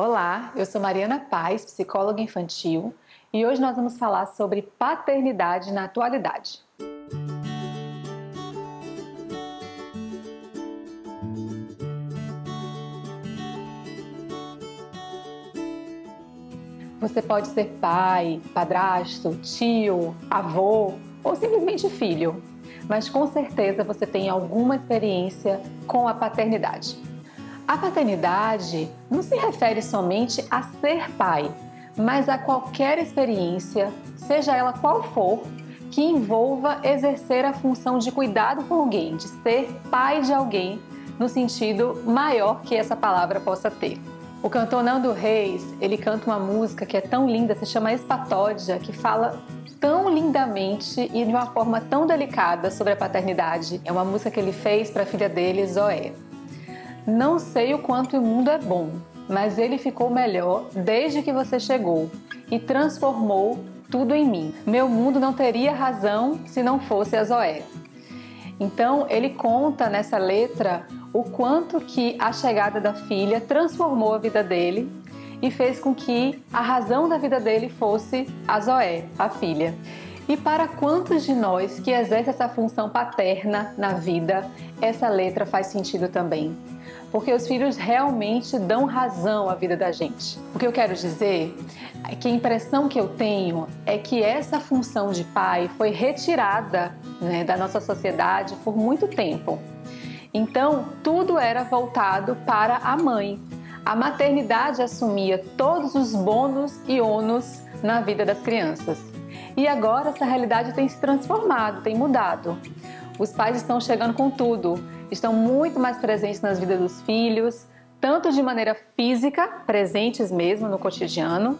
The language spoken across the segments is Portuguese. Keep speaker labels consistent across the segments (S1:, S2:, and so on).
S1: Olá, eu sou Mariana Paz, psicóloga infantil, e hoje nós vamos falar sobre paternidade na atualidade. Você pode ser pai, padrasto, tio, avô ou simplesmente filho, mas com certeza você tem alguma experiência com a paternidade. A paternidade não se refere somente a ser pai, mas a qualquer experiência, seja ela qual for, que envolva exercer a função de cuidado com alguém, de ser pai de alguém, no sentido maior que essa palavra possa ter. O cantor Nando Reis, ele canta uma música que é tão linda, se chama Espatódia, que fala tão lindamente e de uma forma tão delicada sobre a paternidade. É uma música que ele fez para a filha dele, Zoé. Não sei o quanto o mundo é bom, mas ele ficou melhor desde que você chegou e transformou tudo em mim. Meu mundo não teria razão se não fosse a Zoé. Então, ele conta nessa letra o quanto que a chegada da filha transformou a vida dele e fez com que a razão da vida dele fosse a Zoé, a filha. E para quantos de nós que exerce essa função paterna na vida, essa letra faz sentido também? Porque os filhos realmente dão razão à vida da gente. O que eu quero dizer é que a impressão que eu tenho é que essa função de pai foi retirada né, da nossa sociedade por muito tempo. Então, tudo era voltado para a mãe. A maternidade assumia todos os bônus e ônus na vida das crianças. E agora essa realidade tem se transformado, tem mudado. Os pais estão chegando com tudo, estão muito mais presentes nas vidas dos filhos, tanto de maneira física, presentes mesmo no cotidiano,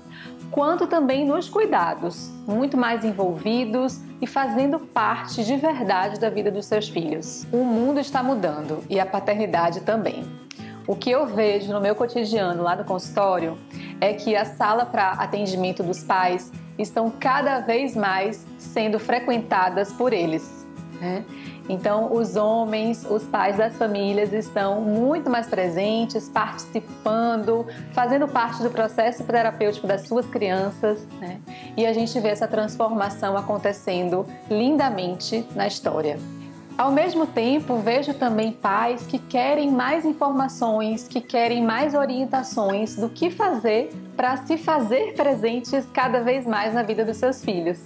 S1: quanto também nos cuidados, muito mais envolvidos e fazendo parte de verdade da vida dos seus filhos. O mundo está mudando e a paternidade também. O que eu vejo no meu cotidiano lá no consultório é que a sala para atendimento dos pais estão cada vez mais sendo frequentadas por eles. Né? Então, os homens, os pais das famílias estão muito mais presentes, participando, fazendo parte do processo terapêutico das suas crianças, né? e a gente vê essa transformação acontecendo lindamente na história. Ao mesmo tempo, vejo também pais que querem mais informações, que querem mais orientações do que fazer para se fazer presentes cada vez mais na vida dos seus filhos.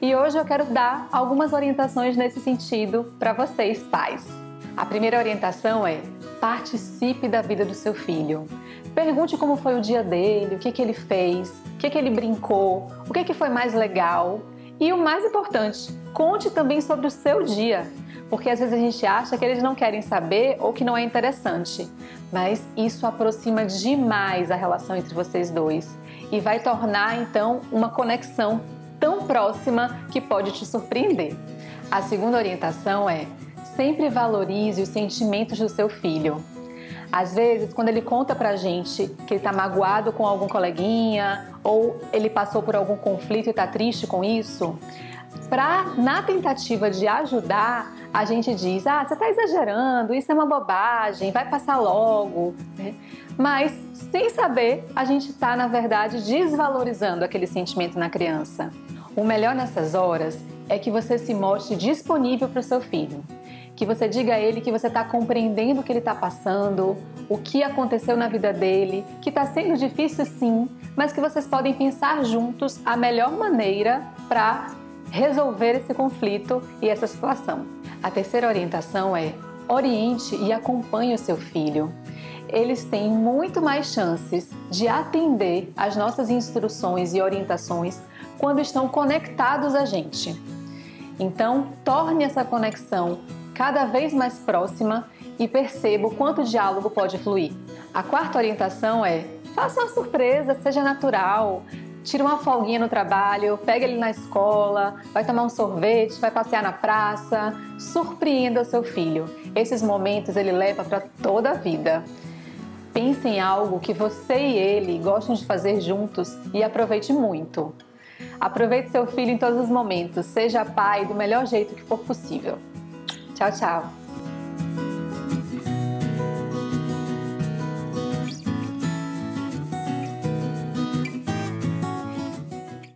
S1: E hoje eu quero dar algumas orientações nesse sentido para vocês, pais. A primeira orientação é: participe da vida do seu filho. Pergunte como foi o dia dele, o que, que ele fez, o que, que ele brincou, o que, que foi mais legal. E o mais importante, conte também sobre o seu dia porque às vezes a gente acha que eles não querem saber ou que não é interessante, mas isso aproxima demais a relação entre vocês dois e vai tornar então uma conexão tão próxima que pode te surpreender. A segunda orientação é: sempre valorize os sentimentos do seu filho. Às vezes, quando ele conta pra gente que ele tá magoado com algum coleguinha ou ele passou por algum conflito e tá triste com isso, pra, na tentativa de ajudar, a gente diz: ah, você está exagerando, isso é uma bobagem, vai passar logo. Né? Mas, sem saber, a gente está, na verdade, desvalorizando aquele sentimento na criança. O melhor nessas horas é que você se mostre disponível para o seu filho. Que você diga a ele que você está compreendendo o que ele está passando, o que aconteceu na vida dele, que está sendo difícil sim, mas que vocês podem pensar juntos a melhor maneira para resolver esse conflito e essa situação. A terceira orientação é oriente e acompanhe o seu filho. Eles têm muito mais chances de atender às nossas instruções e orientações quando estão conectados a gente. Então, torne essa conexão cada vez mais próxima e perceba o quanto o diálogo pode fluir. A quarta orientação é: faça uma surpresa, seja natural, tira uma folguinha no trabalho, pega ele na escola, vai tomar um sorvete, vai passear na praça, surpreenda o seu filho. Esses momentos ele leva para toda a vida. Pense em algo que você e ele gostam de fazer juntos e aproveite muito. Aproveite seu filho em todos os momentos, seja pai do melhor jeito que for possível. Tchau, tchau.